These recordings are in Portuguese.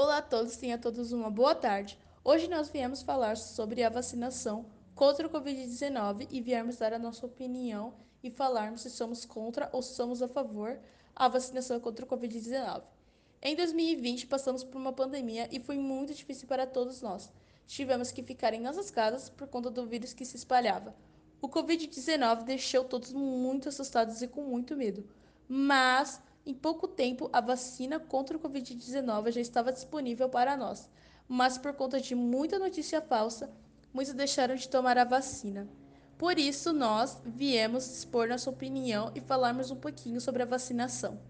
Olá a todos, tenha todos uma boa tarde. Hoje nós viemos falar sobre a vacinação contra o Covid-19 e viemos dar a nossa opinião e falarmos se somos contra ou se somos a favor a vacinação contra o Covid-19. Em 2020 passamos por uma pandemia e foi muito difícil para todos nós. Tivemos que ficar em nossas casas por conta do vírus que se espalhava. O Covid-19 deixou todos muito assustados e com muito medo, mas em pouco tempo, a vacina contra o Covid-19 já estava disponível para nós, mas por conta de muita notícia falsa, muitos deixaram de tomar a vacina. Por isso, nós viemos expor nossa opinião e falarmos um pouquinho sobre a vacinação.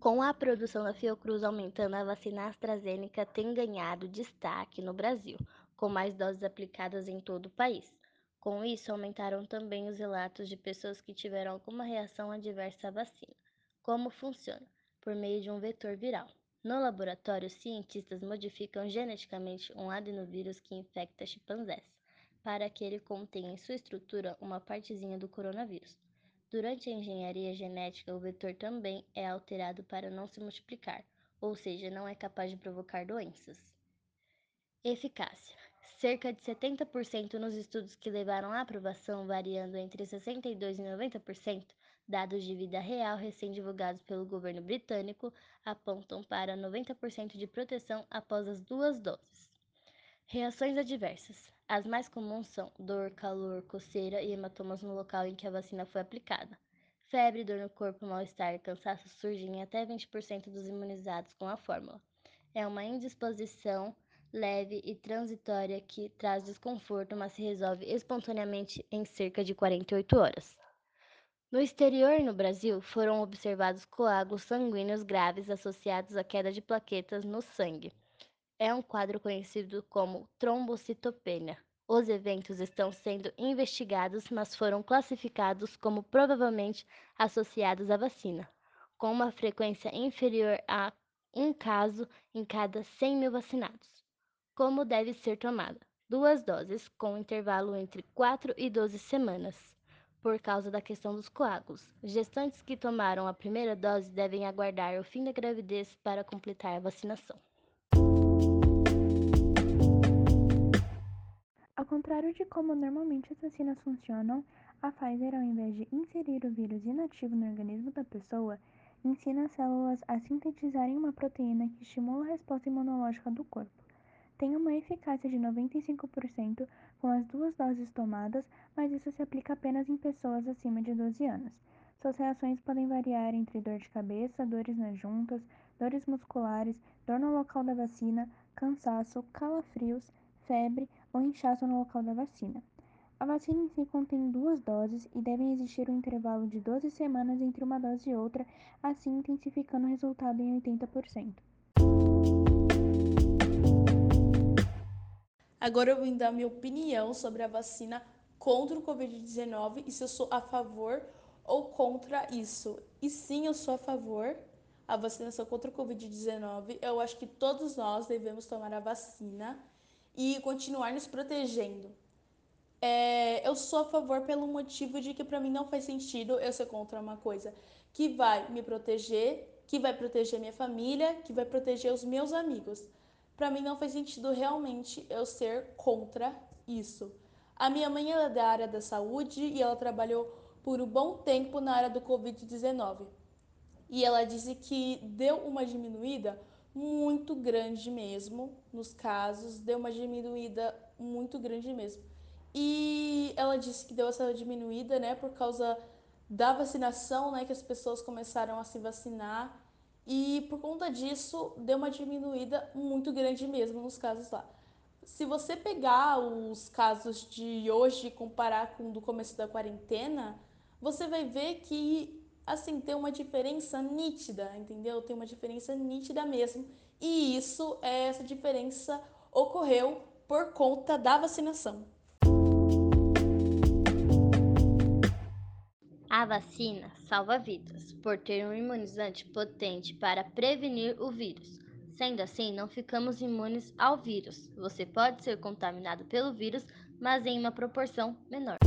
Com a produção da Fiocruz aumentando, a vacina AstraZeneca tem ganhado destaque no Brasil, com mais doses aplicadas em todo o país. Com isso, aumentaram também os relatos de pessoas que tiveram alguma reação adversa à vacina. Como funciona? Por meio de um vetor viral. No laboratório, cientistas modificam geneticamente um adenovírus que infecta chimpanzés, para que ele contenha em sua estrutura uma partezinha do coronavírus. Durante a engenharia genética, o vetor também é alterado para não se multiplicar, ou seja, não é capaz de provocar doenças. Eficácia: cerca de 70% nos estudos que levaram à aprovação, variando entre 62% e 90%, dados de vida real recém-divulgados pelo governo britânico apontam para 90% de proteção após as duas doses. Reações adversas. As mais comuns são dor, calor, coceira e hematomas no local em que a vacina foi aplicada. Febre, dor no corpo, mal-estar e cansaço surgem em até 20% dos imunizados com a fórmula. É uma indisposição leve e transitória que traz desconforto, mas se resolve espontaneamente em cerca de 48 horas. No exterior e no Brasil, foram observados coágulos sanguíneos graves associados à queda de plaquetas no sangue. É um quadro conhecido como trombocitopenia. Os eventos estão sendo investigados, mas foram classificados como provavelmente associados à vacina, com uma frequência inferior a um caso em cada 100 mil vacinados. Como deve ser tomada? Duas doses, com intervalo entre 4 e 12 semanas, por causa da questão dos coágulos. Gestantes que tomaram a primeira dose devem aguardar o fim da gravidez para completar a vacinação. Ao contrário de como normalmente as vacinas funcionam, a Pfizer, ao invés de inserir o vírus inativo no organismo da pessoa, ensina as células a sintetizarem uma proteína que estimula a resposta imunológica do corpo tem uma eficácia de 95% com as duas doses tomadas, mas isso se aplica apenas em pessoas acima de 12 anos. Suas reações podem variar entre dor de cabeça, dores nas juntas, dores musculares, dor no local da vacina, cansaço, calafrios, febre ou inchaço no local da vacina. A vacina em si contém duas doses e deve existir um intervalo de 12 semanas entre uma dose e outra, assim intensificando o resultado em 80%. Agora eu vim dar minha opinião sobre a vacina contra o Covid-19 e se eu sou a favor ou contra isso. E sim, eu sou a favor a vacinação contra o Covid-19. Eu acho que todos nós devemos tomar a vacina e continuar nos protegendo. É, eu sou a favor pelo motivo de que para mim não faz sentido eu ser contra uma coisa que vai me proteger, que vai proteger minha família, que vai proteger os meus amigos para mim não faz sentido realmente eu ser contra isso. A minha mãe é da área da saúde e ela trabalhou por um bom tempo na área do Covid-19. E ela disse que deu uma diminuída muito grande mesmo nos casos, deu uma diminuída muito grande mesmo. E ela disse que deu essa diminuída, né, por causa da vacinação, né, que as pessoas começaram a se vacinar e por conta disso, deu uma diminuída muito grande mesmo nos casos lá. Se você pegar os casos de hoje e comparar com do começo da quarentena, você vai ver que assim tem uma diferença nítida, entendeu? Tem uma diferença nítida mesmo. E isso, essa diferença ocorreu por conta da vacinação. A vacina salva vidas por ter um imunizante potente para prevenir o vírus. Sendo assim, não ficamos imunes ao vírus. Você pode ser contaminado pelo vírus, mas em uma proporção menor.